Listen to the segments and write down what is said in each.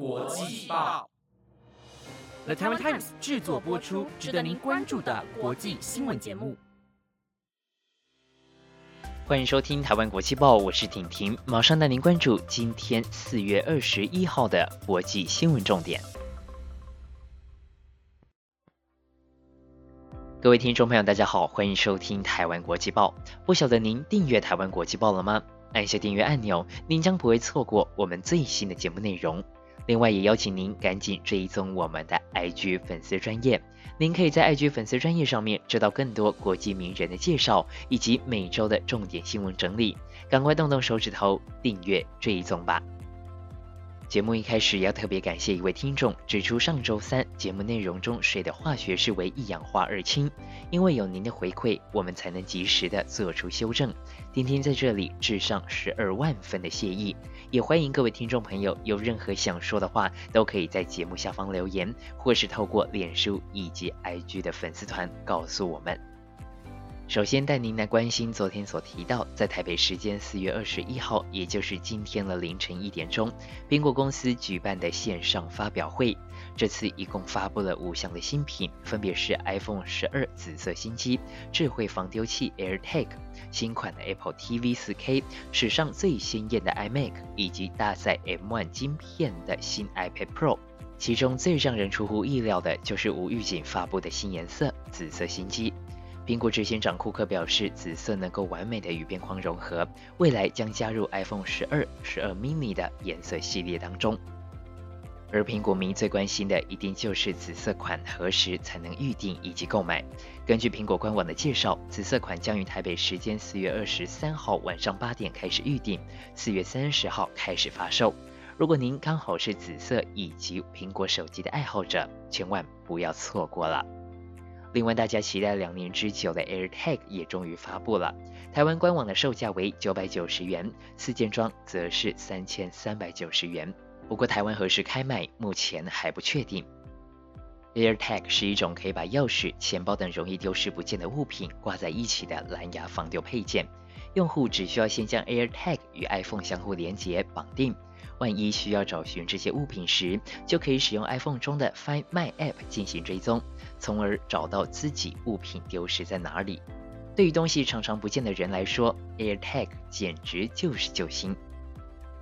国际报，The Taiwan Times 制作播出，值得您关注的国际新闻节目。欢迎收听《台湾国际报》，我是婷婷，马上带您关注今天四月二十一号的国际新闻重点。各位听众朋友，大家好，欢迎收听《台湾国际报》。不晓得您订阅《台湾国际报》了吗？按下订阅按钮，您将不会错过我们最新的节目内容。另外，也邀请您赶紧追踪我们的 IG 粉丝专业。您可以在 IG 粉丝专业上面知道更多国际名人的介绍，以及每周的重点新闻整理。赶快动动手指头订阅追踪吧！节目一开始要特别感谢一位听众指出，上周三节目内容中水的化学式为一氧化二氢，因为有您的回馈，我们才能及时的做出修正。丁丁在这里致上十二万分的谢意。也欢迎各位听众朋友有任何想说的话，都可以在节目下方留言，或是透过脸书以及 IG 的粉丝团告诉我们。首先带您来关心昨天所提到，在台北时间四月二十一号，也就是今天的凌晨一点钟，苹果公司举办的线上发表会。这次一共发布了五项的新品，分别是 iPhone 十二紫色新机、智慧防丢器 AirTag、新款的 Apple TV 4K、史上最鲜艳的 iMac 以及搭载 M1 晶片的新 iPad Pro。其中最让人出乎意料的就是无预警发布的新颜色——紫色新机。苹果执行长库克表示，紫色能够完美的与边框融合，未来将加入 iPhone 十二、十二 mini 的颜色系列当中。而苹果迷最关心的，一定就是紫色款何时才能预定以及购买。根据苹果官网的介绍，紫色款将于台北时间四月二十三号晚上八点开始预定，四月三十号开始发售。如果您刚好是紫色以及苹果手机的爱好者，千万不要错过了。另外，大家期待两年之久的 AirTag 也终于发布了。台湾官网的售价为九百九十元，四件装则是三千三百九十元。不过，台湾何时开卖，目前还不确定。AirTag 是一种可以把钥匙、钱包等容易丢失不见的物品挂在一起的蓝牙防丢配件。用户只需要先将 AirTag 与 iPhone 相互连接绑定，万一需要找寻这些物品时，就可以使用 iPhone 中的 Find My App 进行追踪，从而找到自己物品丢失在哪里。对于东西常常不见的人来说，AirTag 简直就是救星。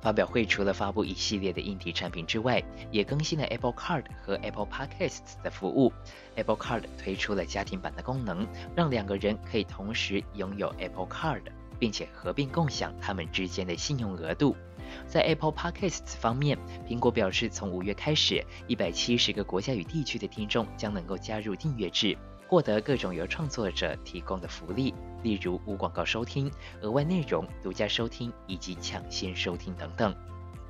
发表会除了发布一系列的硬体产品之外，也更新了 Apple Card 和 Apple Podcasts 的服务。Apple Card 推出了家庭版的功能，让两个人可以同时拥有 Apple Card，并且合并共享他们之间的信用额度。在 Apple Podcasts 方面，苹果表示，从五月开始，一百七十个国家与地区的听众将能够加入订阅制。获得各种由创作者提供的福利，例如无广告收听、额外内容、独家收听以及抢先收听等等。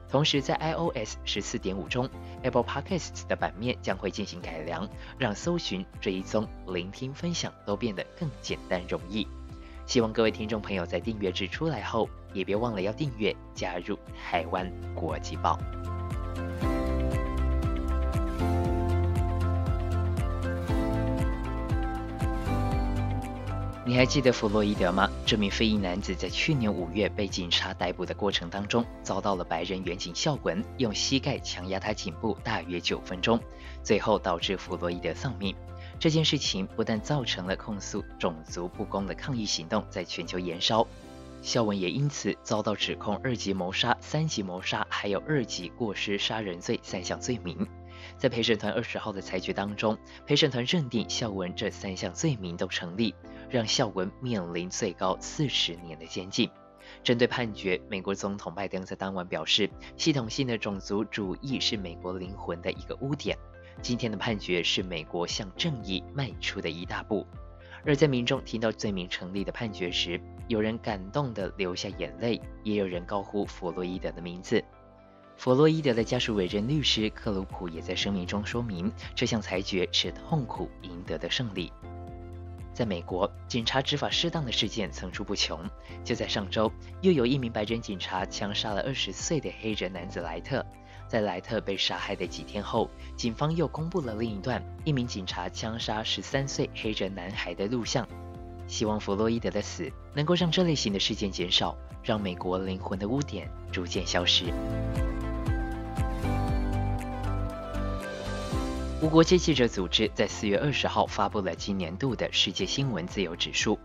同时，在 iOS 十四点五中，Apple Podcasts 的版面将会进行改良，让搜寻、追踪、聆听、分享都变得更简单容易。希望各位听众朋友在订阅制出来后，也别忘了要订阅加入台湾国际报。你还记得弗洛伊德吗？这名非裔男子在去年五月被警察逮捕的过程当中，遭到了白人远警校文用膝盖强压他颈部大约九分钟，最后导致弗洛伊德丧命。这件事情不但造成了控诉种族不公的抗议行动在全球延烧，孝文也因此遭到指控二级谋杀、三级谋杀还有二级过失杀人罪三项罪名。在陪审团二十号的裁决当中，陪审团认定孝文这三项罪名都成立。让孝文面临最高四十年的监禁。针对判决，美国总统拜登在当晚表示，系统性的种族主义是美国灵魂的一个污点。今天的判决是美国向正义迈出的一大步。而在民众听到罪名成立的判决时，有人感动地流下眼泪，也有人高呼弗洛伊德的名字。弗洛伊德的家属委任律师克鲁普也在声明中说明，这项裁决是痛苦赢得的胜利。在美国，警察执法失当的事件层出不穷。就在上周，又有一名白人警察枪杀了二十岁的黑人男子莱特。在莱特被杀害的几天后，警方又公布了另一段一名警察枪杀十三岁黑人男孩的录像。希望弗洛伊德的死能够让这类型的事件减少，让美国灵魂的污点逐渐消失。无国界记者组织在四月二十号发布了今年度的世界新闻自由指数。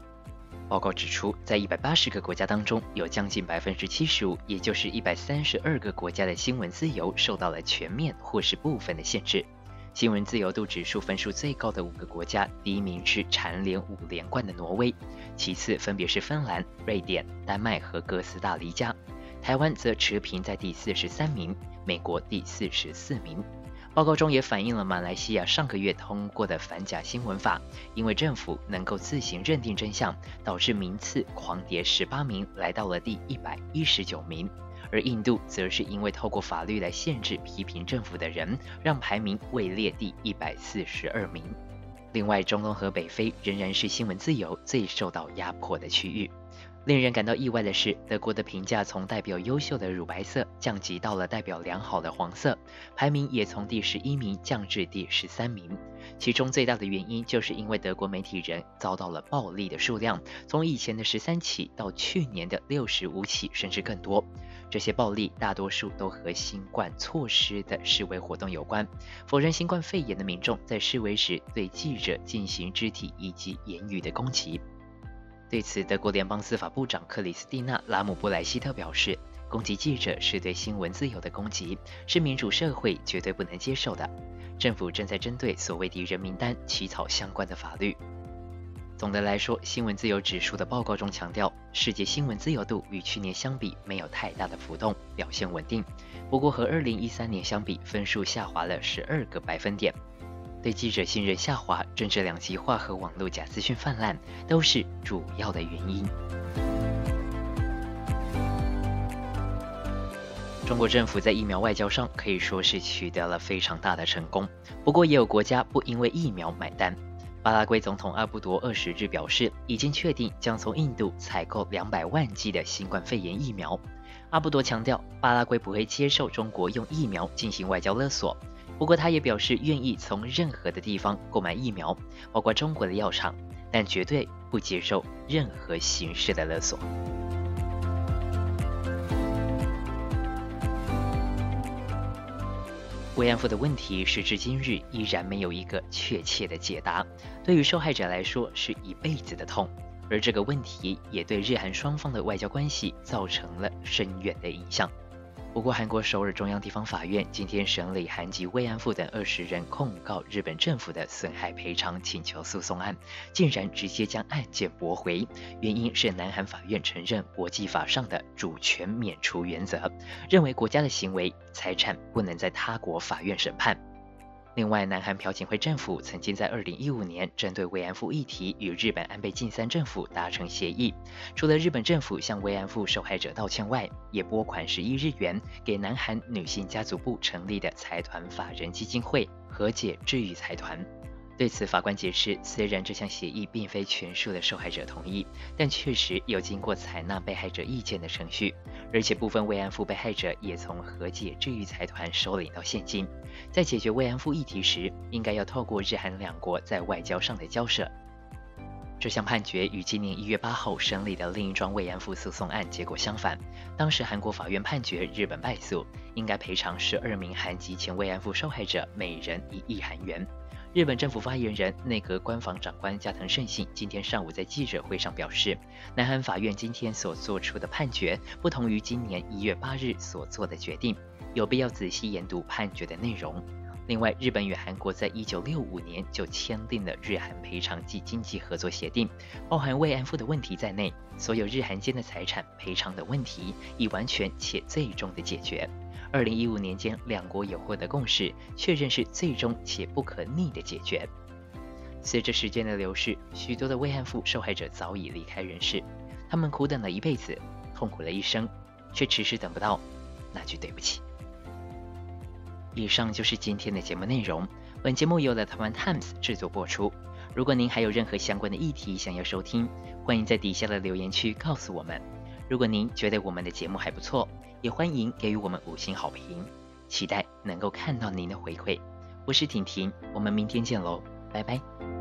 报告指出，在一百八十个国家当中，有将近百分之七十五，也就是一百三十二个国家的新闻自由受到了全面或是部分的限制。新闻自由度指数分数最高的五个国家，第一名是蝉联五连冠的挪威，其次分别是芬兰、瑞典、丹麦和哥斯达黎加，台湾则持平在第四十三名，美国第四十四名。报告中也反映了马来西亚上个月通过的反假新闻法，因为政府能够自行认定真相，导致名次狂跌十八名，来到了第一百一十九名。而印度则是因为透过法律来限制批评政府的人，让排名位列第一百四十二名。另外，中东和北非仍然是新闻自由最受到压迫的区域。令人感到意外的是，德国的评价从代表优秀的乳白色降级到了代表良好的黄色，排名也从第十一名降至第十三名。其中最大的原因就是因为德国媒体人遭到了暴力的数量，从以前的十三起到去年的六十五起，甚至更多。这些暴力大多数都和新冠措施的示威活动有关。否认新冠肺炎的民众在示威时对记者进行肢体以及言语的攻击。对此，德国联邦司法部长克里斯蒂娜·拉姆布莱希特表示：“攻击记者是对新闻自由的攻击，是民主社会绝对不能接受的。政府正在针对所谓敌人名单起草相关的法律。”总的来说，新闻自由指数的报告中强调，世界新闻自由度与去年相比没有太大的浮动，表现稳定。不过和2013年相比，分数下滑了12个百分点。对记者信任下滑、政治两极化和网络假资讯泛滥都是主要的原因。中国政府在疫苗外交上可以说是取得了非常大的成功，不过也有国家不因为疫苗买单。巴拉圭总统阿布多二十日表示，已经确定将从印度采购两百万剂的新冠肺炎疫苗。阿布多强调，巴拉圭不会接受中国用疫苗进行外交勒索。不过，他也表示愿意从任何的地方购买疫苗，包括中国的药厂，但绝对不接受任何形式的勒索。慰安妇的问题，时至今日依然没有一个确切的解答，对于受害者来说是一辈子的痛，而这个问题也对日韩双方的外交关系造成了深远的影响。不过，韩国首尔中央地方法院今天审理韩籍慰安妇等二十人控告日本政府的损害赔偿请求诉讼案，竟然直接将案件驳回，原因是南韩法院承认国际法上的主权免除原则，认为国家的行为财产不能在他国法院审判。另外，南韩朴槿惠政府曾经在2015年针对慰安妇议题与日本安倍晋三政府达成协议，除了日本政府向慰安妇受害者道歉外，也拨款十亿日元给南韩女性家族部成立的财团法人基金会和解治愈财团。对此，法官解释，虽然这项协议并非全数的受害者同意，但确实有经过采纳被害者意见的程序，而且部分慰安妇被害者也从和解治愈财团收领到现金。在解决慰安妇议题时，应该要透过日韩两国在外交上的交涉。这项判决与今年一月八号审理的另一桩慰安妇诉讼案结果相反，当时韩国法院判决日本败诉，应该赔偿十二名韩籍前慰安妇受害者每人一亿韩元。日本政府发言人、内阁官房长官加藤胜信今天上午在记者会上表示，南韩法院今天所做出的判决不同于今年一月八日所做的决定，有必要仔细研读判决的内容。另外，日本与韩国在一九六五年就签订了日韩赔偿及经济合作协定，包含慰安妇的问题在内，所有日韩间的财产赔偿的问题已完全且最终的解决。二零一五年间，两国有获得共识，确认是最终且不可逆的解决。随着时间的流逝，许多的慰安妇受害者早已离开人世，他们苦等了一辈子，痛苦了一生，却迟迟等不到那句对不起。以上就是今天的节目内容。本节目由了台湾 Times 制作播出。如果您还有任何相关的议题想要收听，欢迎在底下的留言区告诉我们。如果您觉得我们的节目还不错，也欢迎给予我们五星好评，期待能够看到您的回馈。我是婷婷，我们明天见喽，拜拜。